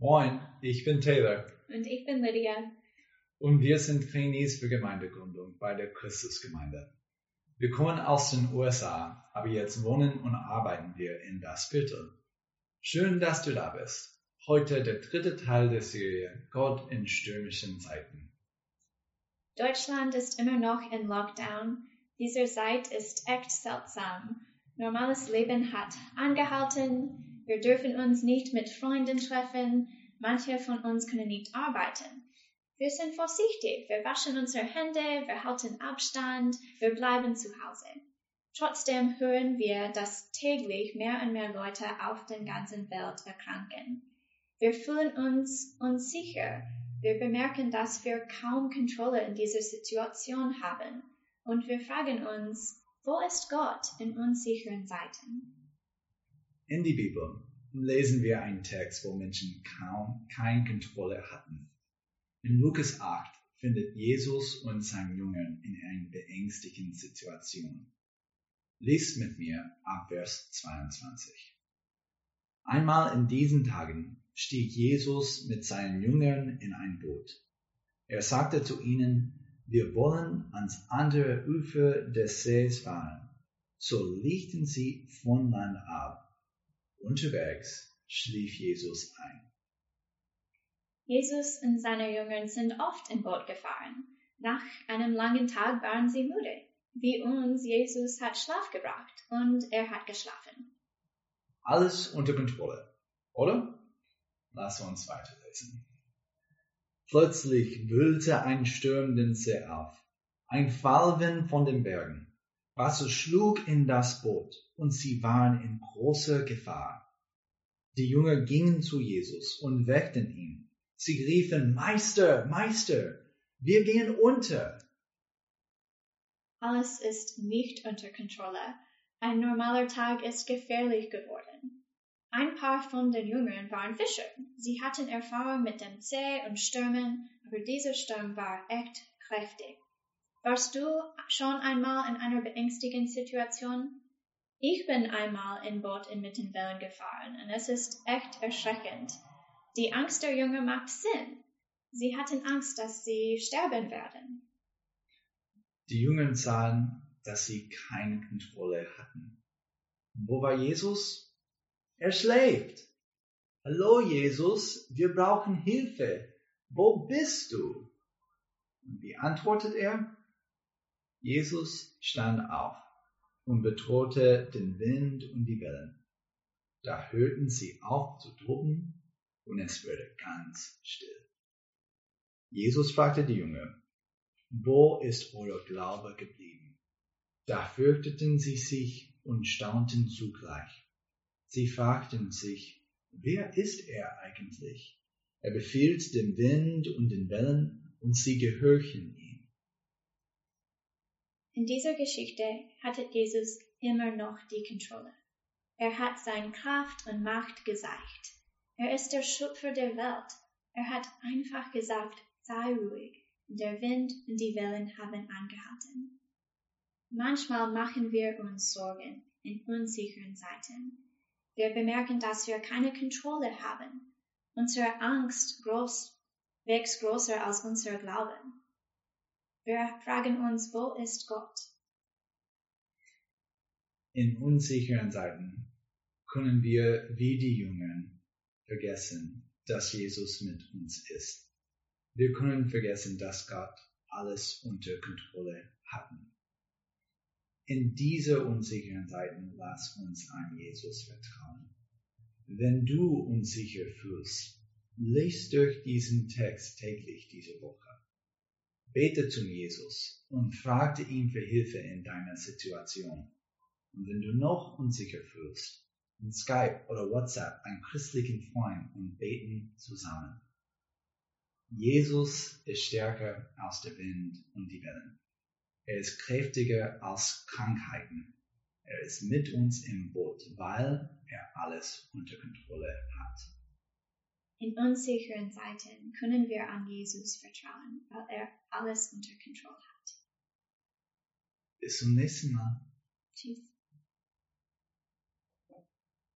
Moin, ich bin Taylor Und ich bin Lydia. und wir sind Trainees für Gemeindegründung bei der Christusgemeinde. Wir kommen aus den USA, aber jetzt wohnen und arbeiten wir in das Viertel. Schön, dass du da bist. Heute der dritte Teil der Serie Gott in stürmischen Zeiten. Deutschland ist immer noch in Lockdown. Diese Zeit ist echt seltsam. Normales Leben hat angehalten. Wir dürfen uns nicht mit Freunden treffen. Manche von uns können nicht arbeiten. Wir sind vorsichtig. Wir waschen unsere Hände. Wir halten Abstand. Wir bleiben zu Hause. Trotzdem hören wir, dass täglich mehr und mehr Leute auf der ganzen Welt erkranken. Wir fühlen uns unsicher. Wir bemerken, dass wir kaum Kontrolle in dieser Situation haben. Und wir fragen uns, wo ist Gott in unsicheren Zeiten? In die Bibel lesen wir einen Text, wo Menschen kaum keine Kontrolle hatten. In Lukas 8 findet Jesus und sein Jüngern in einer beängstigenden Situation. Lies mit mir ab Vers 22. Einmal in diesen Tagen stieg Jesus mit seinen Jüngern in ein Boot. Er sagte zu ihnen, wir wollen ans andere Ufer des Sees fahren. So legten sie von Land ab. Unterwegs schlief Jesus ein. Jesus und seine Jünger sind oft im Boot gefahren. Nach einem langen Tag waren sie müde. Wie uns, Jesus hat Schlaf gebracht und er hat geschlafen. Alles unter Kontrolle, oder? Lass uns weiterlesen. Plötzlich wühlte ein Sturm den See auf, ein Fallwind von den Bergen. Wasser schlug in das Boot und sie waren in großer Gefahr. Die Jünger gingen zu Jesus und weckten ihn. Sie riefen, Meister, Meister, wir gehen unter. Alles ist nicht unter Kontrolle. Ein normaler Tag ist gefährlich geworden. Ein paar von den Jüngern waren Fischer. Sie hatten Erfahrung mit dem See und Stürmen, aber dieser Sturm war echt kräftig. Warst du schon einmal in einer beängstigenden Situation? Ich bin einmal in Boot inmitten Wellen gefahren und es ist echt erschreckend. Die Angst der Jünger macht Sinn. Sie hatten Angst, dass sie sterben werden. Die Jünger sahen, dass sie keine Kontrolle hatten. Wo war Jesus? Er schläft. Hallo Jesus, wir brauchen Hilfe. Wo bist du? Und wie antwortet er? Jesus stand auf und bedrohte den Wind und die Wellen. Da hörten sie auf zu toben und es wurde ganz still. Jesus fragte die Jünger, wo ist euer Glaube geblieben? Da fürchteten sie sich und staunten zugleich. Sie fragten sich, wer ist er eigentlich? Er befiehlt dem Wind und den Wellen und sie gehorchen ihm. In dieser Geschichte hatte Jesus immer noch die Kontrolle. Er hat seine Kraft und Macht gezeigt. Er ist der Schöpfer der Welt. Er hat einfach gesagt, sei ruhig. Der Wind und die Wellen haben angehalten. Manchmal machen wir uns Sorgen in unsicheren Zeiten. Wir bemerken, dass wir keine Kontrolle haben. Unsere Angst groß, wächst größer als unser Glauben. Wir fragen uns, wo ist Gott? In unsicheren Zeiten können wir wie die Jüngern vergessen, dass Jesus mit uns ist. Wir können vergessen, dass Gott alles unter Kontrolle hat. In diese unsicheren Zeiten lass uns an Jesus vertrauen. Wenn du unsicher fühlst, lies durch diesen Text täglich diese Woche. Bete zum Jesus und fragte ihn für Hilfe in deiner Situation. Und wenn du noch unsicher fühlst, in Skype oder WhatsApp einen christlichen Freund und beten zusammen. Jesus ist stärker als der Wind und die Wellen. Er ist kräftiger als Krankheiten. Er ist mit uns im Boot, weil er alles unter Kontrolle hat. In unsicheren Zeiten können wir an Jesus vertrauen, weil er alles unter Kontrolle hat. Bis zum nächsten Mal. Tschüss.